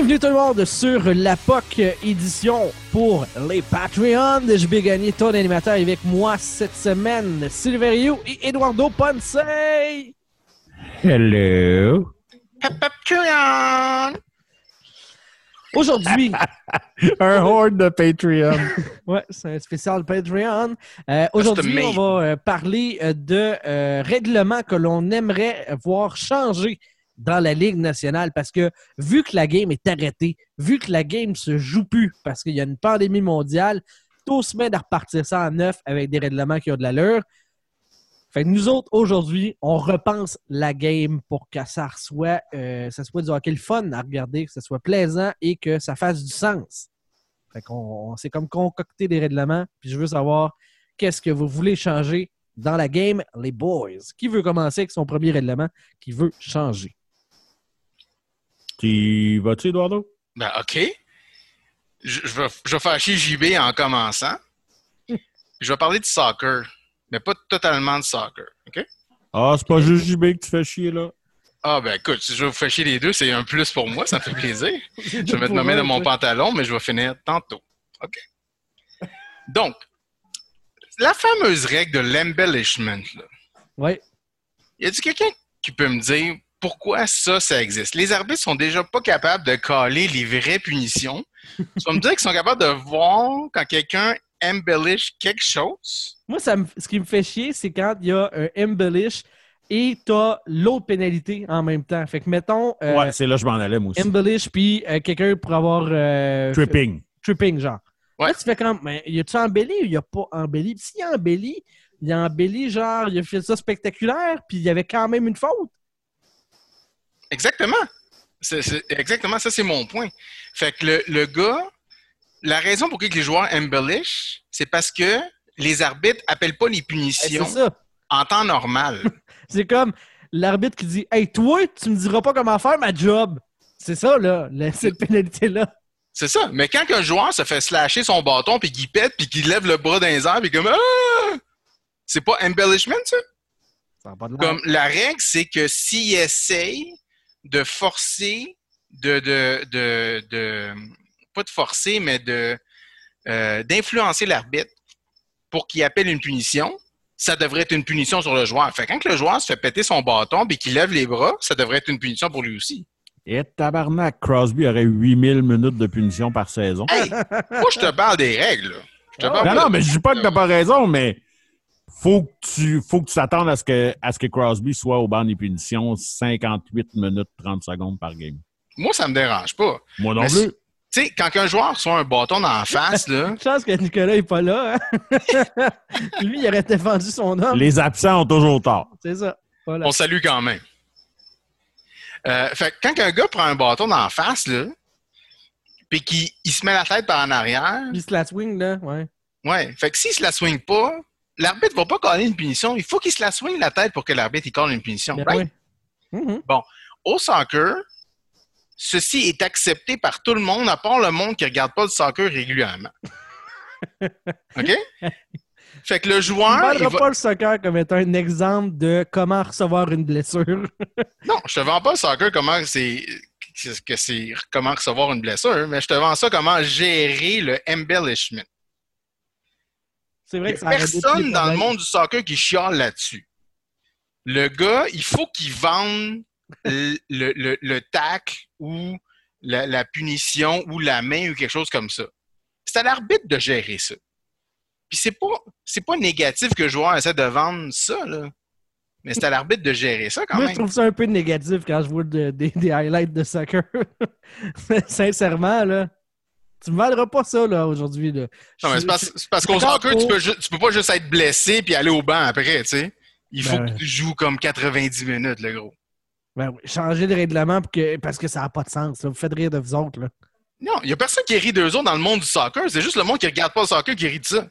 Bienvenue tout le monde sur la POC édition pour les Patreons. Je vais gagner ton animateur avec moi cette semaine, Silverio et Eduardo Ponce. Hello. Patreon! Aujourd'hui, Un horde de Patreon. ouais, c'est un spécial Patreon. Euh, Aujourd'hui, on va euh, parler euh, de euh, règlements que l'on aimerait voir changer dans la Ligue nationale parce que vu que la game est arrêtée, vu que la game se joue plus parce qu'il y a une pandémie mondiale, tout se met à repartir ça en neuf avec des règlements qui ont de l'allure. Fait que nous autres, aujourd'hui, on repense la game pour que ça soit, euh, ça soit du hockey le fun à regarder, que ça soit plaisant et que ça fasse du sens. Fait s'est comme concocté des règlements, puis je veux savoir qu'est-ce que vous voulez changer dans la game, les boys. Qui veut commencer avec son premier règlement qui veut changer? Tu vas-tu, Eduardo? Ben, OK. Je, je vais, je vais faire chier JB en commençant. Je vais parler de soccer, mais pas totalement de soccer. OK? Ah, c'est pas juste JB que tu fais chier, là. Ah, ben écoute, si je vais vous faire chier les deux, c'est un plus pour moi, ça me fait plaisir. Je vais mettre ma main dans mon pantalon, mais je vais finir tantôt. OK? Donc, la fameuse règle de l'embellishment, là. Ouais. Y a-t-il quelqu'un qui peut me dire pourquoi ça, ça existe? Les arbitres sont déjà pas capables de caler les vraies punitions. tu vas me dire qu'ils sont capables de voir quand quelqu'un embellish quelque chose? Moi, ça me- ce qui me fait chier, c'est quand il y a un embellish et t'as l'autre pénalité en même temps. Fait que mettons euh, ouais, c'est là que je m'en allais, moi aussi. embellish puis euh, quelqu'un pour avoir euh, Tripping. fait- tripping genre. Ouais. Là, tu fais comme, mais y a-tu embelli ou y a pas embelli? Puis s'il y a embelli, il a embelli genre, il a fait ça spectaculaire, puis il y avait quand même une faute. Exactement. C'est, c'est- exactement, ça, c'est mon point. Fait que le, le gars, la raison pour laquelle les joueurs embellish, c'est parce que les arbitres appellent pas les punitions en temps normal. C'est comme l'arbitre qui dit, hey, toi, tu me diras pas comment faire ma job. C'est ça, là, la- cette pénalité-là. C'est ça. Mais quand un joueur se fait slasher son bâton, puis qu'il pète, puis qu'il lève le bras dans les airs, puis comme Ah! C'est pas embellishment, ça? Ça a pas de l'air. Comme la règle, c'est que s'il essaye de forcer, de, de, de, de- pas de forcer, mais de euh, d'influencer l'arbitre pour qu'il appelle une punition, ça devrait être une punition sur le joueur. Fait que quand le joueur se fait péter son bâton et qu'il lève les bras, ça devrait être une punition pour lui aussi. Et tabarnak, Crosby aurait 8000 minutes de punition par saison. Hey, moi, je te parle des règles. là. Je te Ah, parle non, non, mais je dis pas que t'as pas raison, mais faut que tu faut que tu t'attendes à ce que à ce que Crosby soit au banc des punitions 58 minutes 30 secondes par game. Moi, ça me dérange pas. Moi non Mais plus. Tu sais, quand un joueur reçoit un bâton dans la face, là, Une chance que Nicolas est pas là. hein. Lui, il aurait défendu son homme. Les absents ont toujours tort. C'est ça. Voilà. on salue quand même. Euh, fait que quand un gars prend un bâton dans la face, là, puis qu'il il se met la tête par en arrière, Puis se la swing, là, ouais. ouais, fait que s'il se la swing pas, l'arbitre va pas coller une punition. Il faut qu'il se la swing la tête pour que l'arbitre il colle une punition. Ben right? ouais. Mhm. Au soccer, ceci est accepté par tout le monde, à part le monde qui regarde pas le soccer régulièrement. OK? Fait que le joueur, ne il parlera va- pas le soccer comme étant un exemple de comment recevoir une blessure. Non, je te vends pas le soccer comment c'est que c'est comment recevoir une blessure, mais je te vends ça comment gérer le embellishment. C'est vrai que ça personne dans le monde du soccer qui chiale là-dessus. Le gars, il faut qu'il vende le, le, le- le tacle ou la, la punition ou la main ou quelque chose comme ça. C'est à l'arbitre de gérer ça. Puis c'est pas c'est pas négatif que le joueur essaie de vendre ça, là. Mais c'est à l'arbitre de gérer ça quand Moi, je même. trouve ça un peu négatif quand je vois de- des- des highlights de soccer. Sincèrement, là. Tu me vendras pas ça, là, aujourd'hui. Là. Non, mais c'est parce, c'est parce qu'au soccer, tu pour- peux, tu peux pas juste être blessé puis aller au banc après, tu sais. Il faut Ben- que tu joues comme 90 minutes, le gros. Ben oui, changer de règlement pour que- parce que ça n'a pas de sens. là. Vous faites rire de vous autres. Là. Non, il y a personne qui rit d'eux autres dans le monde du soccer. C'est juste le monde qui regarde pas le soccer qui rit de ça.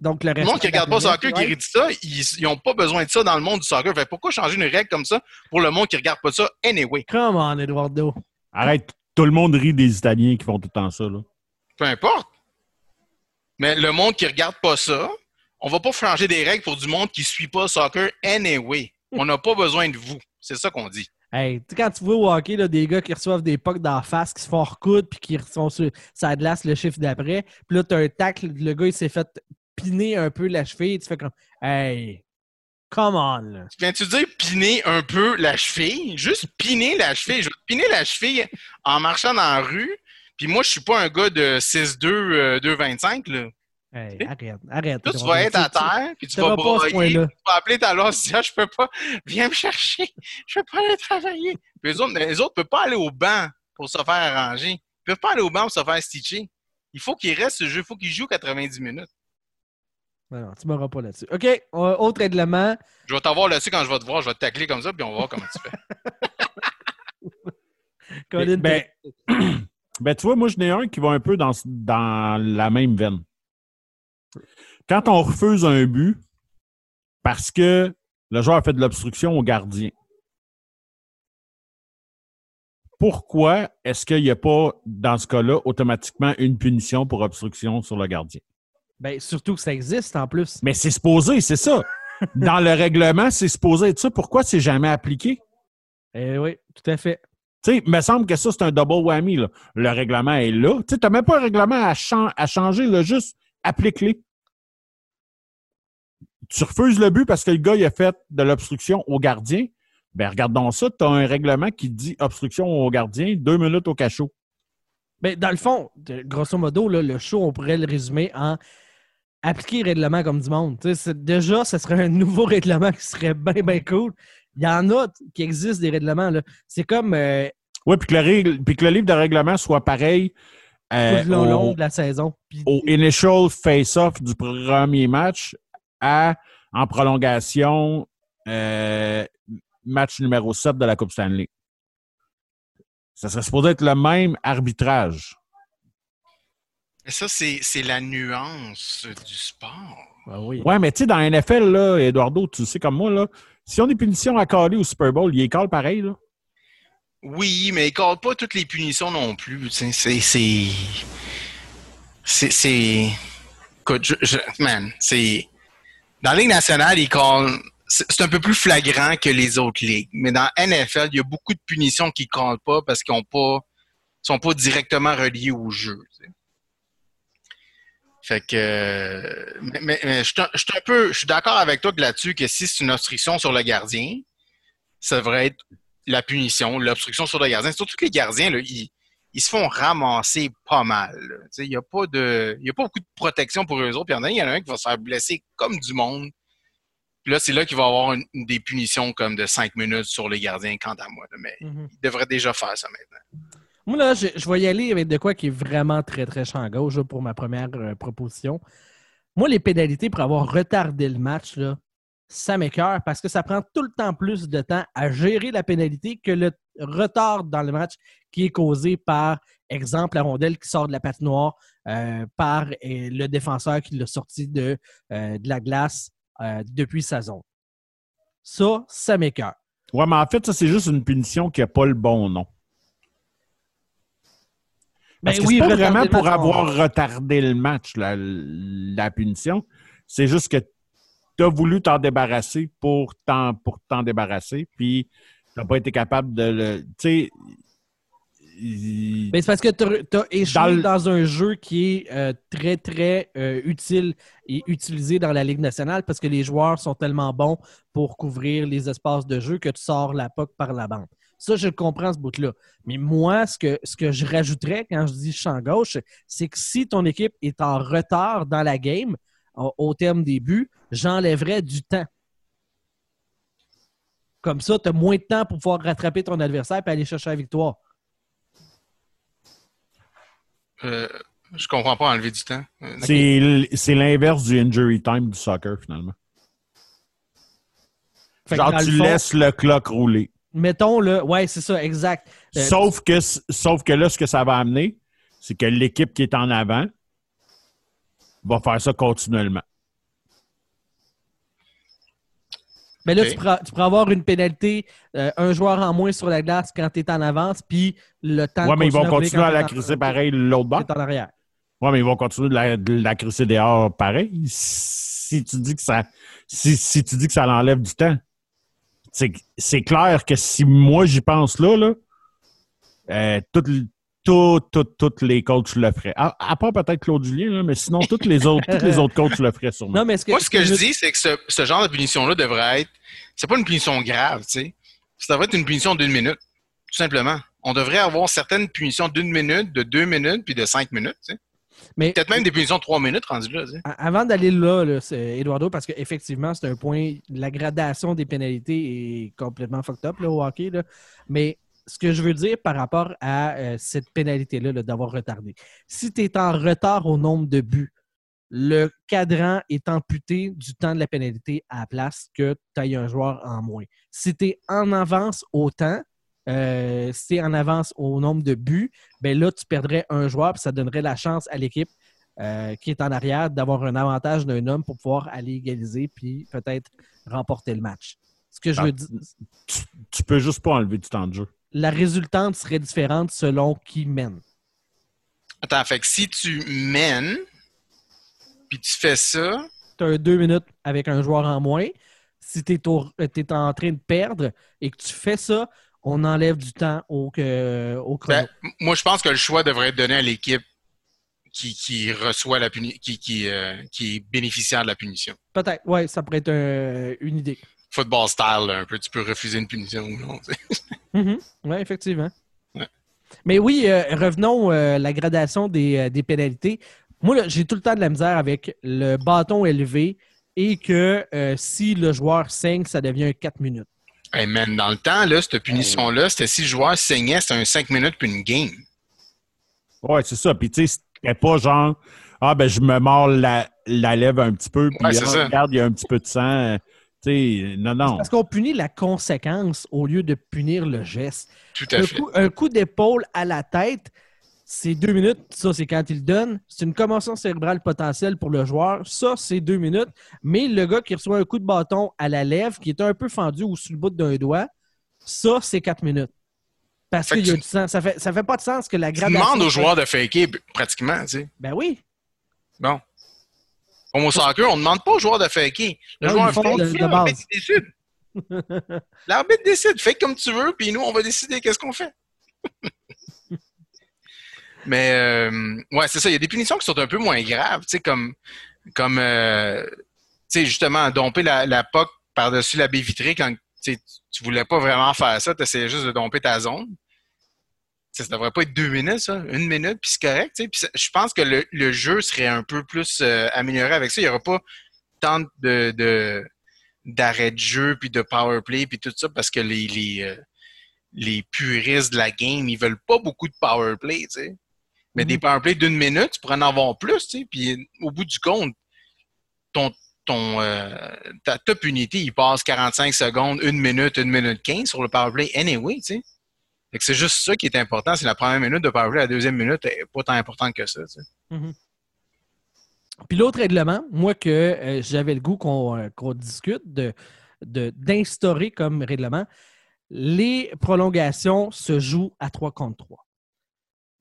Donc, le, Le monde qui regarde pas le soccer qui rit de ça, ils n'ont pas besoin de ça dans le monde du soccer. Fait que pourquoi changer une règle comme ça pour le monde qui regarde pas ça anyway? Come on, Eduardo. Arrête, tout le monde rit des Italiens qui font tout le temps ça. Là. Peu importe. Mais le monde qui regarde pas ça, on va pas changer des règles pour du monde qui suit pas le soccer anyway. On n'a pas besoin de vous. C'est ça qu'on dit. Hey, tu sais, quand tu vois au hockey là, des gars qui reçoivent des pucks d'en face, qui se font recoudre, puis qui sont sur ça glace le chiffre d'après, puis là, tu as un tacle, le gars, il s'est fait piner un peu la cheville, tu fais comme Hey, come on! Là. Viens-tu dire piner un peu la cheville? Juste piner la cheville. Je vais piner la cheville en marchant dans la rue. Puis moi, je suis pas un gars de 6'2", euh, 2'25", là. Hey, arrête, arrête. Toi, tu vas va- être à terre, puis tu vas broyer, tu vas appeler ta loge, tu dis, ah, je peux pas, viens me chercher, je peux pas aller travailler. Puis les autres, les autres peuvent pas aller au banc pour se faire arranger. Ils peuvent pas aller au banc pour se faire stitcher. Il faut qu'ils restent ce jeu, il faut qu'ils jouent 90 minutes. Non, non, tu m'auras pas là-dessus. OK, euh, autre règlement. Je vais t'avoir là-dessus quand je vais te voir, je vais te tacler comme ça, puis on va voir comment tu fais. Colin, Ben, ben, tu vois, moi, je n'ai un qui va un peu dans, dans la même veine. Quand on refuse un but parce que le joueur a fait de l'obstruction au gardien, pourquoi est-ce qu'il n'y a pas, dans ce cas-là, automatiquement une punition pour obstruction sur le gardien? ben, surtout que ça existe en plus. Mais c'est supposé, c'est ça. Dans le règlement, c'est supposé être ça. Pourquoi c'est jamais appliqué? Eh oui, tout à fait. Tu sais, il me semble que ça, c'est un double whammy. Le règlement est là. Tu n'as même pas un règlement à, à changer, juste applique-les. Tu refuses le but parce que le gars il a fait de l'obstruction au gardien. Ben, regardons ça. Tu as un règlement qui dit obstruction au gardien, deux minutes au cachot. Ben, dans le fond, grosso modo, le show, on pourrait le résumer en appliquer le règlement comme du monde. Déjà, ce serait un nouveau règlement qui serait bien, bien cool. Il y en a qui existent des règlements. là. C'est comme euh, Oui, puis que, le règle- puis que le livre de règlement soit pareil euh, tout le long, au- long de la saison. Au initial face-off du premier match à en prolongation euh, match numéro 7 de la Coupe Stanley. Ça serait supposé être le même arbitrage. Mais ça, c'est c'est la nuance du sport. Ah oui. Ouais, mais tu sais, dans la NFL, là, Eduardo, tu sais comme moi, là, si on des punitions à caler au Super Bowl, il call pareil, là. Oui, mais ils ne pas toutes les punitions non plus. C'est. C'est. C'est. je, je- man, c'est. Dans la Ligue nationale, ils callent. C'est un peu plus flagrant que les autres ligues. Mais dans NFL, il y a beaucoup de punitions qui ne callent pas parce qu'ils ne sont pas directement reliés au jeu. tu. Fait que. euh, Mais, je suis un- peu. Je suis d'accord avec toi que là-dessus que si c'est une obstruction sur le gardien, ça devrait être la punition, l'obstruction sur le gardien. Surtout que les gardiens, là, ils, ils se font ramasser pas mal. Il n'y a, pas de- il y a pas beaucoup de protection pour eux autres. Puis il y en a un, il y en a un qui va se faire blesser comme du monde. Puis là, c'est là qu'il va avoir une- des punitions comme de 5 minutes sur les gardiens, quant à moi. là. Mais Mhm. il devrait déjà faire ça maintenant. Moi, là, je, vais y aller avec de quoi qui est vraiment très, très champ gauche pour ma première euh, proposition. Moi, les pénalités pour avoir retardé le match, là, ça m'écœure parce que ça prend tout le temps plus de temps à gérer la pénalité que le retard dans le match qui est causé par, exemple, la rondelle qui sort de la patinoire, euh, par euh, le défenseur qui l'a sorti de, euh, de la glace depuis sa zone. Ça, ça m'écœure. Ouais, mais en fait, ça, c'est juste une punition qui n'a pas le bon nom. Parce Ben que oui, pas vraiment pour match, avoir retardé le match, la, la punition. C'est juste que tu as voulu t'en débarrasser pour t'en, pour t'en débarrasser, puis tu n'as pas été capable de le. Tu sais. il- Ben, c'est parce que tu as échoué Dans un jeu qui est euh, très, très euh, utile et utilisé dans la Ligue nationale parce que les joueurs sont tellement bons pour couvrir les espaces de jeu que tu sors la POC par la bande. Ça, je le comprends, ce bout-là. Mais moi, ce que, ce que je rajouterais quand je dis champ gauche, c'est que si ton équipe est en retard dans la game, au, au terme des buts, j'enlèverais du temps. Comme ça, tu as moins de temps pour pouvoir rattraper ton adversaire et aller chercher la victoire. Euh, je comprends pas enlever du temps. Euh, C'est, l'inverse du injury time du soccer, finalement. Genre, tu fond- laisses le clock rouler. Mettons, là, ouais, c'est ça, exact. Euh, Sauf que, sauf que là, ce que ça va amener, c'est que l'équipe qui est en avant va faire ça continuellement. Mais là, tu, pourras, tu pourras avoir une pénalité, euh, un joueur en moins sur la glace quand tu es en avance, puis le temps. Ouais, mais ils vont continue continuer à la crisser pareil l'autre bord. en arrière. Ouais, mais ils vont continuer de la, de la crisser dehors pareil. Si tu dis que ça, si, si tu dis que ça l'enlève du temps. C'est c'est clair que si moi j'y pense là, là euh, toutes, toutes, toutes, toutes les coachs le feraient. À, à part peut-être Claude Julien, là, mais sinon, toutes les autres, toutes les autres coachs le feraient sûrement. Non, mais ce que, Moi, ce que je dis, c'est que ce, ce genre de punition-là devrait être. C'est pas une punition grave, tu sais. Ça devrait être une punition d'une minute, tout simplement. On devrait avoir certaines punitions d'une minute, de deux minutes, puis de cinq minutes, tu sais. Mais Peut-être même des punitions de trois minutes rendues là, avant d'aller là, Eduardo, parce qu'effectivement, c'est un point, la gradation des pénalités est complètement fucked up là, au hockey. Là. Mais ce que je veux dire par rapport à euh, cette pénalité-là là, d'avoir retardé, si tu es en retard au nombre de buts, le cadran est amputé du temps de la pénalité à la place que tu ailles un joueur en moins. Si tu es en avance au temps, euh, si tu es en avance au nombre de buts, ben là, tu perdrais un joueur, puis ça donnerait la chance à l'équipe euh, qui est en arrière d'avoir un avantage d'un homme pour pouvoir aller égaliser puis peut-être remporter le match. Ce que je Ah. veux dire, Tu, tu peux juste pas enlever du temps de jeu. la résultante serait différente selon qui mène. Attends, fait que si tu mènes, puis tu fais ça, Tu as deux minutes avec un joueur en moins. Si tu es, en train de perdre et que tu fais ça, on enlève du temps au, que- au chrono. Ben, moi, je pense que le choix devrait être donné à l'équipe qui, qui reçoit la puni qui, qui, euh, qui est bénéficiaire de la punition. Peut-être, oui, ça pourrait être un- une idée. Football style, là, un peu. Tu peux refuser une punition ou non. tu sais. Oui, effectivement. Ouais. Mais oui, euh, revenons à la gradation des, euh, des pénalités. Moi, j'ai tout le temps de la misère avec le bâton élevé et que euh, si le joueur saigne, ça devient 4 minutes. Hey man, dans le temps, là, cette punition-là, c'était si le joueur saignait, c'était un 5 minutes puis une game. Ouais, c'est ça. Puis tu sais, c'était pas genre Ah ben je me mords la, la lèvre un petit peu, puis Ouais, ah, regarde, il y a un petit peu de sang. euh, Tu sais, non, non. Parce qu'on punit la conséquence au lieu de punir le geste. Tout à Un fait. coup, un coup d'épaule à la tête, c'est deux minutes. Ça, c'est quand il donne. C'est une commotion cérébrale potentielle pour le joueur. Ça, c'est deux minutes. Mais le gars qui reçoit un coup de bâton à la lèvre, qui est un peu fendu ou sur le bout d'un doigt, ça, c'est quatre minutes. Parce qu'il y a tu- du sang. Ça fait, ça fait pas de sens que la Tu gradation... demandes aux joueurs de faker pratiquement, tu sais. Ben oui. Bon. Comme au soccer, on ne demande pas aux joueurs de faker. Le Non, joueur font de- de l'arbitre base. décide. L'arbitre décide. Fais comme tu veux, puis nous, on va décider qu'est-ce qu'on fait. Mais, euh, ouais, c'est ça. Il y a des punitions qui sont un peu moins graves, tu sais, comme, comme euh, tu sais, justement, domper la, la POC par-dessus la baie vitrée quand tu voulais pas vraiment faire ça, tu essayais juste de domper ta zone. Tu sais, ça devrait pas être deux minutes, ça. Une minute, puis c'est correct. je pense que le, le jeu serait un peu plus euh, amélioré avec ça. Il n'y aura pas tant de, de d'arrêt de jeu, puis de power play, puis tout ça, parce que les, les, euh, les puristes de la game, ils veulent pas beaucoup de power play, tu sais. Mais Mhm. des power play d'une minute, tu pourrais en avoir plus, tu sais. Puis au bout du compte, ton, ton, euh, ta top unité, il passe 45 secondes, une minute, une minute 15 sur le power play anyway, tu sais. Fait que c'est juste ça qui est important, c'est la première minute de power play, la deuxième minute est pas tant importante que ça, tu sais. Puis l'autre règlement, moi que euh, j'avais le goût qu'on euh, discute de de- d'instaurer comme règlement, les prolongations se jouent à 3 contre 3.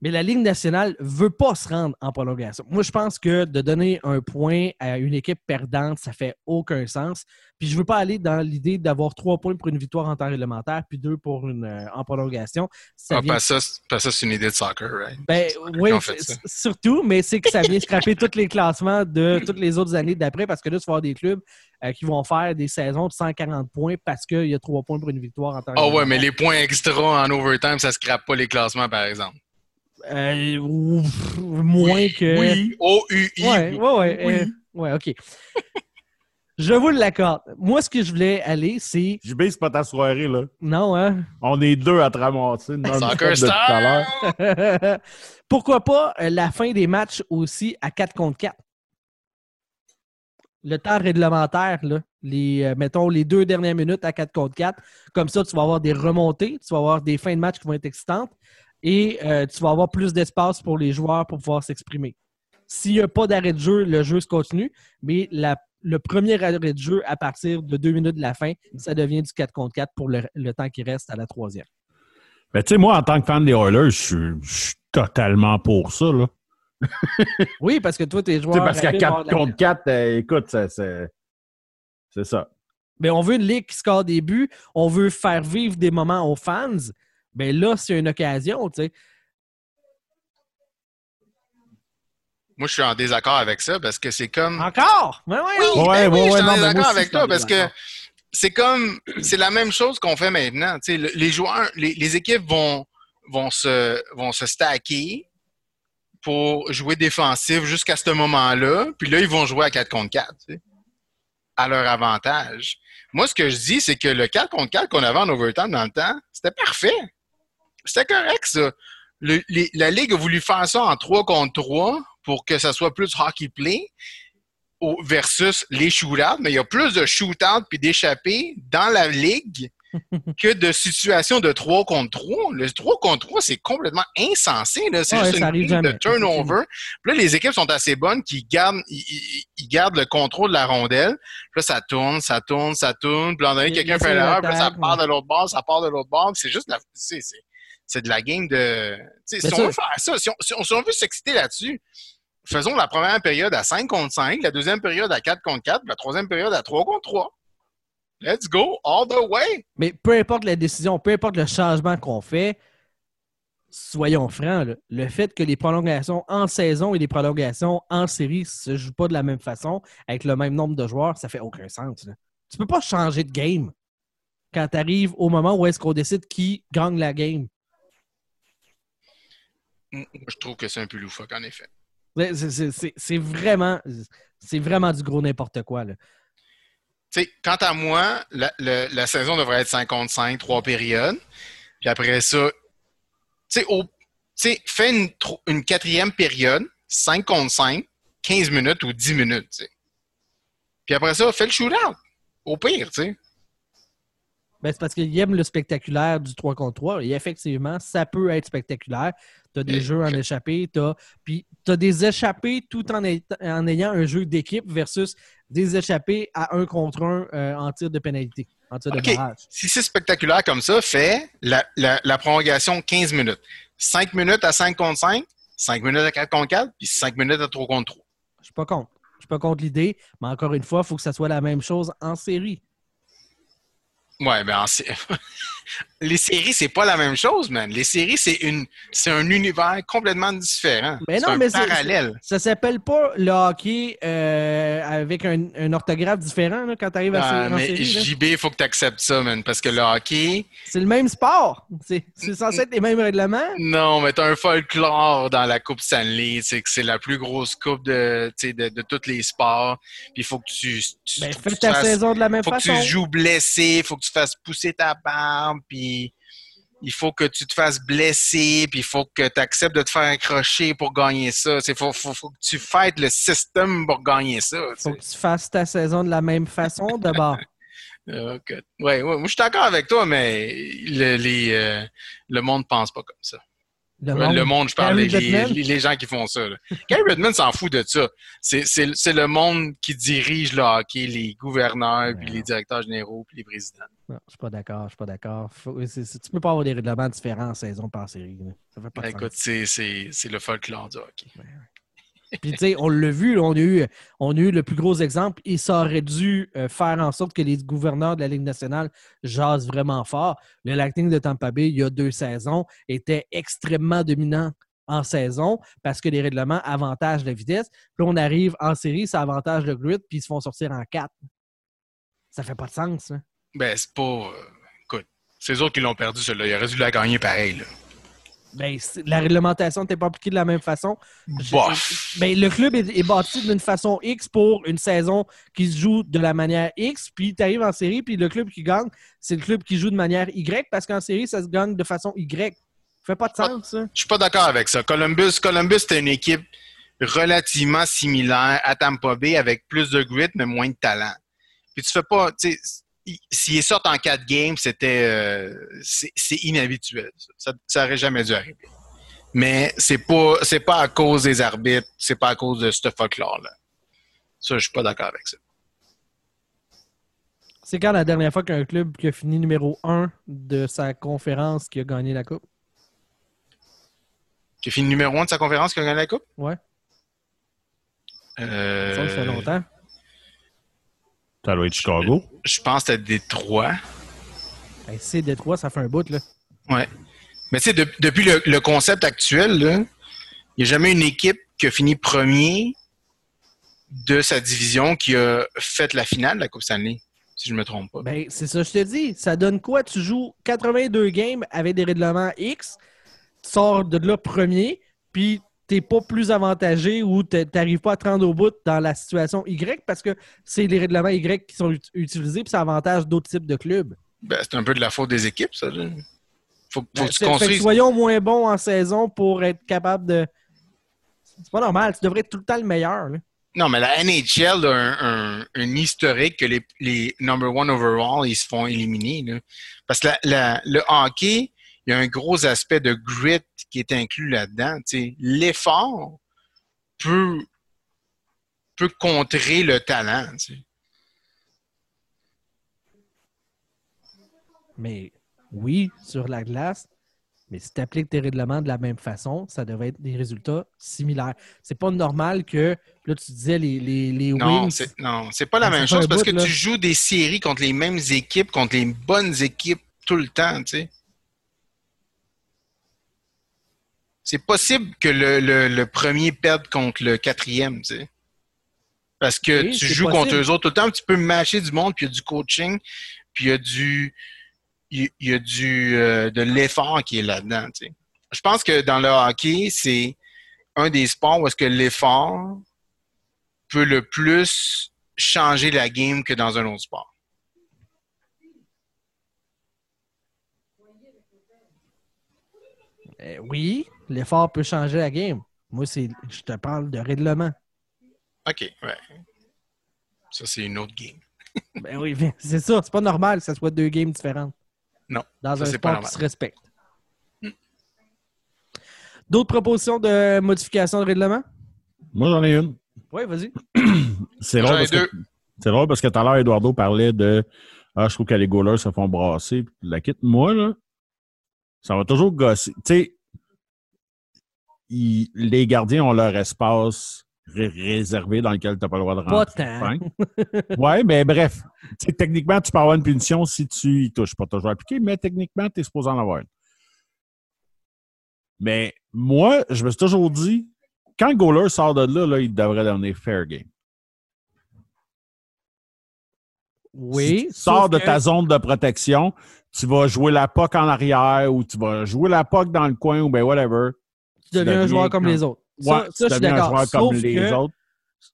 Mais la Ligue nationale ne veut pas se rendre en prolongation. Moi, je pense que de donner un point à une équipe perdante, ça fait aucun sens. Puis je ne veux pas aller dans l'idée d'avoir trois points pour une victoire en temps réglementaire, puis deux pour une euh, en prolongation. Ça Ah, vient parce que ça, parce ça, c'est une idée de soccer, right? ben oui, surtout, mais c'est que ça vient scraper tous les classements de toutes les autres années d'après parce que là, tu vas avoir des clubs euh, qui vont faire des saisons de 140 points parce qu'il y a trois points pour une victoire en temps Ah ouais, réglementaire. mais les points extra en overtime, ça scrape pas les classements, par exemple. Euh, ouf, moins que. Oui, O-U-I. Ouais, ouais, ouais. Oui. euh, ouais, OK. je vous l'accorde. Moi, ce que je voulais aller, c'est. JB, c'est pas ta soirée, là. Non, hein? On est deux à te ramasser non-stop Soccer de tout à l'heure. star! Pourquoi pas euh, la fin des matchs aussi à 4 contre 4? Le temps réglementaire, là, les, euh, mettons les deux dernières minutes à 4 contre 4. Comme ça, tu vas avoir des remontées, tu vas avoir des fins de match qui vont être excitantes et euh, tu vas avoir plus d'espace pour les joueurs pour pouvoir s'exprimer. S'il n'y a pas d'arrêt de jeu, le jeu se continue, mais la- le premier arrêt de jeu à partir de deux minutes de la fin, ça devient du 4 contre 4 pour le, le temps qui reste à la troisième. Ben, tu sais, moi, en tant que fan des Oilers, je suis- totalement pour ça, là. Oui, parce que toi, tes Tu sais, joueurs. parce qu'à rapides vont 4 avoir de la- contre 4, euh, écoute, c'est c'est ça. Mais on veut une ligue qui score des buts, on veut faire vivre des moments aux fans. Ben là, c'est une occasion, tu sais. Moi, je suis en désaccord avec ça parce que c'est comme. Encore? Ben ouais, Oui, ben oui, ouais, je suis ouais, en non, mais désaccord avec toi parce que c'est comme c'est la même chose qu'on fait maintenant. Tu sais, le- les joueurs, les, les équipes vont vont se vont se stacker pour jouer défensif jusqu'à ce moment-là, puis là ils vont jouer à 4 contre 4 tu sais, à leur avantage. Moi, ce que je dis, c'est que le 4 contre 4 qu'on avait en overtime dans le temps, c'était parfait. C'était correct, ça. Le- les- la Ligue a voulu faire ça en 3 contre 3 pour que ça soit plus hockey play au- versus les shootouts, mais il y a plus de shootouts puis d'échappées dans la ligue que de situations de 3 contre 3. Le 3 contre 3, c'est complètement insensé. C'est Ouais, juste une de turnover. Puis là, les équipes sont assez bonnes qu'ils gardent, ils, gardent le contrôle de la rondelle. Puis là, ça tourne, ça tourne, ça tourne. Puis là, quelqu'un fait l'erreur, puis là, ça part de l'autre bord, ça part de l'autre bord. C'est juste la... C'est, c'est, de la game de... Si on ça- veut faire ça, si on, si on- si on veut s'exciter là-dessus, faisons la première période à 5 contre 5, la deuxième période à 4 contre 4, puis la troisième période à 3 contre 3. Let's go, all the way! Mais peu importe la décision, peu importe le changement qu'on fait, soyons francs, là, le fait que les prolongations en saison et les prolongations en série ne se jouent pas de la même façon, avec le même nombre de joueurs, ça fait aucun sens. là. Tu peux pas changer de game quand tu arrives au moment où est-ce qu'on décide qui gagne la game. Moi, Je trouve que c'est un peu loufoque, en effet. C'est- vraiment, c'est vraiment du gros n'importe quoi. Là. Tu sais, quant à moi, la, saison devrait être 5 contre 5, 3 périodes. Puis après ça, tu sais, au- tu sais, fais une, quatrième période, 5 contre 5, 15 minutes ou 10 minutes. Puis après ça, fais le shootout. Au pire, tu sais. Ben, c'est parce qu'il aime le spectaculaire du 3 contre 3. Et effectivement, ça peut être spectaculaire. Tu as des Mais- jeux en échappée, t'as- puis tu as des échappées tout en, ay- en ayant un jeu d'équipe versus des échappées à un contre un euh, en tir de pénalité, en tir de barrage. Si c'est spectaculaire comme ça, fais la, la- la prolongation 15 minutes. 5 minutes à 5 contre 5, 5 minutes à 4 contre 4, puis 5 minutes à 3 contre 3. Je suis pas contre. Je suis pas contre l'idée, mais encore une fois, il faut que ça soit la même chose en série. Ouais, ben en sé- les séries, c'est pas la même chose, man. Les séries, c'est une c'est un univers complètement différent. Mais non, un mais c'est- parallèle. Ça s'appelle pas le hockey euh, avec un, un orthographe différent là, quand tu arrives à Ah, mais série. JB, il faut que tu acceptes ça, man, parce que le hockey, C'est le même sport. C'est censé être les mêmes règlements. non, mais t'as un folklore dans la Coupe Stanley, c'est que c'est la plus grosse coupe de, de, de tous les sports. Puis il faut que tu, tu, Ben, faut que fais ta fasses- saison de la même faut que façon. tu joues blessé, faut que tu fasses pousser ta barbe, puis il faut que tu te fasses blesser, puis il faut que tu acceptes de te faire accrocher pour gagner ça. Il faut, faut, faut que tu fêtes le système pour gagner ça. sais. Faut que tu fasses ta saison de la même façon d'abord. Euh, ok. ouais, moi je suis d'accord avec toi, mais le, les, euh, le monde pense pas comme ça. Le monde. Le monde, je parle, les, les, gens qui font ça. là. Gary Bettman s'en fout de ça. C'est- le monde qui dirige le hockey, les gouverneurs, puis les directeurs généraux, puis les présidents. Non, je suis pas d'accord, je suis pas d'accord. Tu peux pas avoir des règlements différents en saison par série. Ça fait pas de Ben, Écoute, c'est c'est- c'est le folklore du hockey. Puis tu sais, on l'a vu, on a, eu, le plus gros exemple et ça aurait dû euh, faire en sorte que les gouverneurs de la Ligue nationale jasent vraiment fort. Le Lightning de Tampa Bay, il y a deux saisons, était extrêmement dominant en saison parce que les règlements avantagent la vitesse. Puis on arrive en série, ça avantage le grid, puis ils se font sortir en quatre. Ça fait pas de sens. Ben, c'est pas. euh, écoute, c'est eux autres qui l'ont perdu, celui-là. Il aurait dû la gagner pareil. Là. Ben, c'est- la réglementation n'était pas appliquée de la même façon. Je-! Ben, le club est, est bâti d'une façon X pour une saison qui se joue de la manière X, puis tu arrives en série, puis le club qui gagne, c'est le club qui joue de manière Y, parce qu'en série, ça se gagne de façon Y. Ça fait pas de sens, ça. Je suis pas d'accord avec ça. Columbus, Columbus, c'était une équipe relativement similaire à Tampa Bay avec plus de grit, mais moins de talent. Puis tu fais pas. tu sais, i- S'ils sortent en quatre games, c'était. euh, c'est inhabituel. Ça, ça, ça aurait jamais dû arriver. Mais c'est pas, c'est pas à cause des arbitres, c'est pas à cause de ce folklore-là. Ça, je suis pas d'accord avec ça. C'est quand la dernière fois qu'un club qui a fini numéro 1 de sa conférence qui a gagné la Coupe? Qui a fini numéro un de sa conférence qui a gagné la Coupe? Ouais, Euh, ça, ça fait longtemps. Ça doit être Chicago? Je pense que c'était Détroit. Ben, c'est Détroit, ça fait un bout, là. Ouais. Mais tu sais, de- depuis le, le concept actuel, là, il n'y a jamais une équipe qui a fini premier de sa division qui a fait la finale de la Coupe Stanley, si je ne me trompe pas. Ben, c'est ça, je te dis. Ça donne quoi? Tu joues 82 games avec des règlements X, tu sors de là premier, puis t'es pas plus avantagé ou t'arrives pas à te rendre au bout dans la situation Y parce que c'est les règlements Y qui sont ut- utilisés, puis ça avantage d'autres types de clubs. Ben, c'est un peu de la faute des équipes, ça. Faut, faut Ben, que tu construises. soyons moins bons en saison pour être capable de. C'est pas normal, tu devrais être tout le temps le meilleur. là. Non, mais la NHL a un, un- un historique que les, les number one overall, ils se font éliminer. là. Parce que la- la- le hockey, il y a un gros aspect de grit qui est inclus là-dedans. L'effort peut, peut contrer le talent. Mais oui, sur la glace, mais si tu appliques tes règlements de la même façon, ça devrait être des résultats similaires. C'est pas normal que, là, tu disais les, les, les Non, c'est, non, c'est pas la même chose parce bout, que là. tu joues des séries contre les mêmes équipes, contre les bonnes équipes tout le temps, tu sais. C'est possible que le, le- le premier perde contre le quatrième, tu sais. Parce que Oui, tu joues contre eux autres tout le temps, tu peux mâcher du monde, puis il y a du coaching, puis il y a du il il y a du euh, de l'effort qui est là-dedans, tu sais. Je pense que dans le hockey, c'est un des sports où est-ce que l'effort peut le plus changer la game que dans un autre sport. Euh, oui, l'effort peut changer la game. Moi, c'est, je te parle de règlement. OK, ouais. Ça, c'est une autre game. Ben oui, c'est ça. C'est pas normal que ce soit deux games différentes. Non, Dans ça, un c'est pas sport normal. qui se respecte. D'autres propositions de modification de règlement? Moi, j'en ai une. Oui, vas-y. C'est J'en drôle, ai parce que- deux. c'est drôle parce que tout à l'heure, Eduardo parlait de Ah, je trouve que les goalers se font brasser. puis La quitte. Moi, là, ça va toujours gosser. Tu sais, ils- les gardiens ont leur espace ré- réservé dans lequel tu n'as pas le droit de Pas rentrer. tant. Fin. Ouais, mais bref. Techniquement, tu peux avoir une punition si tu y touches. Pas toujours appliqué, mais techniquement, tu es supposé en avoir une. Mais moi, je me suis toujours dit, quand le goaler sort de là, là il devrait donner fair game. Oui. Si tu sors de que- ta zone de protection, tu vas jouer la puck en arrière ou tu vas jouer la puck dans le coin ou ben whatever. Tu deviens un joueur comme les autres. Ça, je suis un d'accord. joueur Sauf comme les que, autres.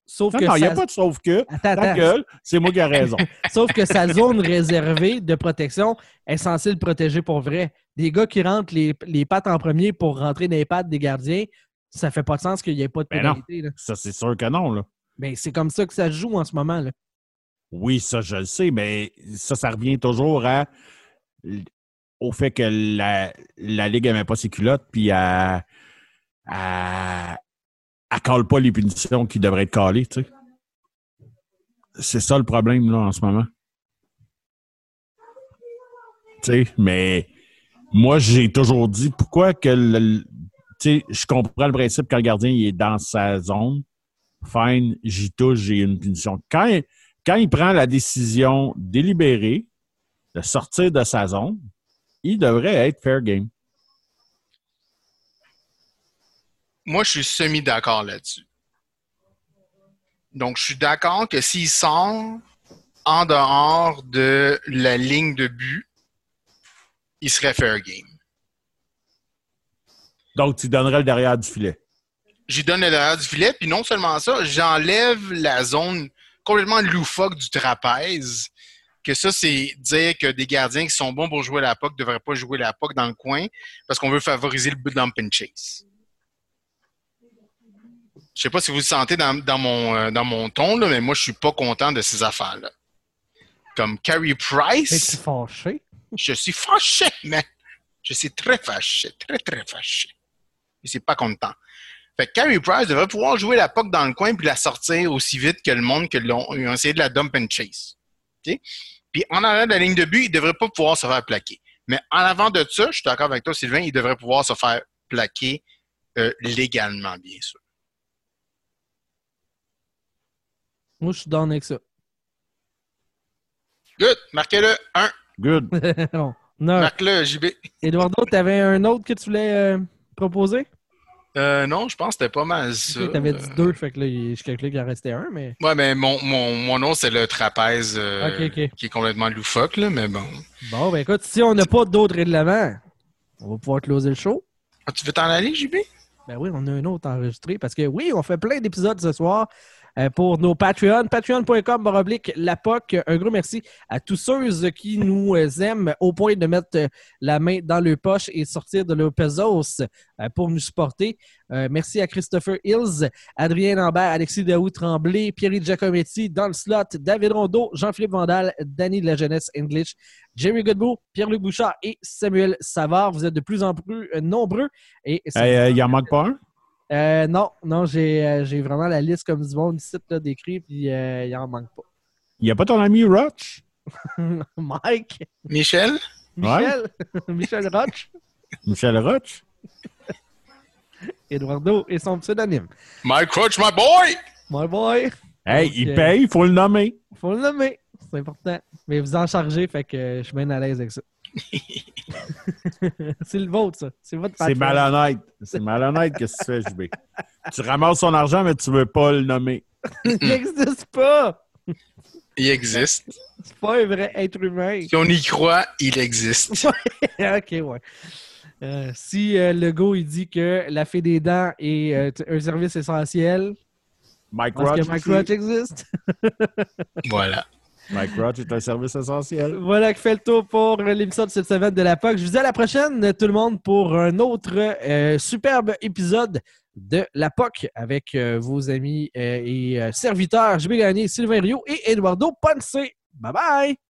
sauf Non, que non, il n'y a pas de sauf que. Attends, Ta gueule, c'est moi qui ai raison. Sauf que sa zone réservée de protection est censée le protéger pour vrai. Des gars qui rentrent les, les pattes en premier pour rentrer dans les pattes des gardiens, ça fait pas de sens qu'il n'y ait pas de Ben pénalité. là. Ça, c'est sûr que non. Là. Ben, c'est comme ça que ça se joue en ce moment. Là. Oui, ça, je le sais, mais ça, ça revient toujours à, au fait que la, la Ligue n'aimait pas ses culottes, puis elle elle- elle cale pas les punitions qui devraient être calées, tu sais. C'est ça le problème, là, en ce moment. Tu sais, mais moi, j'ai toujours dit pourquoi que tu sais, je comprends le principe quand le gardien il est dans sa zone. Fine, j'y touche, j'ai une punition. Quand quand il prend la décision délibérée de sortir de sa zone, il devrait être fair game. Moi, je suis semi-d'accord là-dessus. Donc, je suis d'accord que s'il sort en dehors de la ligne de but, il serait fair game. Donc, tu donnerais le derrière du filet. J'y donne le derrière du filet, puis non seulement ça, j'enlève la zone complètement loufoque du trapèze. Que ça, c'est dire que des gardiens qui sont bons pour jouer la puck ne devraient pas jouer la puck dans le coin parce qu'on veut favoriser le but dump and chase. Je sais pas si vous le sentez dans, dans mon, euh, dans mon ton, là, mais moi, je suis pas content de ces affaires-là. Comme Es-tu Price, fâché? je suis fâché, man. Je suis très fâché, très, très fâché. Je suis pas content. Fait que Carey Price devrait pouvoir jouer la puck dans le coin puis la sortir aussi vite que le monde que l'ont essayé de la dump and chase. Puis en arrière de la ligne de but, il devrait pas pouvoir se faire plaquer. Mais en avant de ça, je suis d'accord avec toi, Sylvain, il devrait pouvoir se faire plaquer euh, légalement, bien sûr. Moi, je suis down avec ça. Good. Marquez-le. Un. Good. non. Non. Marque-le, JB. Eduardo, t'avais un autre que tu voulais euh, proposer? Euh, non, je pense que c'était pas mal ça. Ok, T'avais dit deux, fait que là, je calculais qu'il en restait un, mais. Ouais, mais mon, mon, mon nom, c'est le trapèze euh, qui est complètement loufoque, là, mais bon. Bon, ben écoute, si on n'a pas d'autres règlements, on va pouvoir closer le show. Ah, tu veux t'en aller, JB? Ben oui, on a un autre enregistré parce que oui, on fait plein d'épisodes ce soir pour nos Patreon. Patreon.com baroblique la POC. Un gros merci à tous ceux qui nous euh, aiment au point de mettre euh, la main dans leur poche et sortir de leur pesos euh, pour nous supporter. Euh, merci à Christopher Hills, Adrien Lambert, Alexis Daou Tremblay, Pierre Giacometti dans le slot, David Rondeau, Jean-Philippe Vandal, Danny de la Jeunesse English, Jerry Godbout, Pierre-Luc Bouchard et Samuel Savard. Vous êtes de plus en plus euh, nombreux. Et c'est Hey, euh, il en manque pas un? Euh, non, non, j'ai euh, j'ai vraiment la liste comme du monde ici là, décrit, puis euh, il en manque Il n'y a pas ton ami Roach? pas. Mike, Michel? Michel, Michel Roche, Michel Roach? Eduardo et son pseudonyme. Mike Roach, my boy! My boy, Hey, Donc, il euh, paye, il faut le nommer. faut le nommer, c'est important. Mais vous en chargez, fait que je suis bien à l'aise avec ça. c'est le vôtre, ça. C'est votre C'est malhonnête. C'est malhonnête que tu fais, JB. Tu ramasses son argent, mais tu veux pas le nommer. Il n'existe pas. Il existe. C'est pas un vrai être humain. Si on y croit, il existe. ok, ouais. Euh, si euh, le go il dit que la fée des dents est euh, un service essentiel, Mike parce que Mike existe. Voilà. Mike Roach est un service essentiel. Voilà qui fait le tour pour l'émission de cette semaine de la POC. Je vous dis à la prochaine, tout le monde, pour un autre euh, superbe épisode de la POC avec euh, vos amis euh, et serviteurs, JB Gagné, Sylvain Rio et Eduardo Ponce. Bye bye!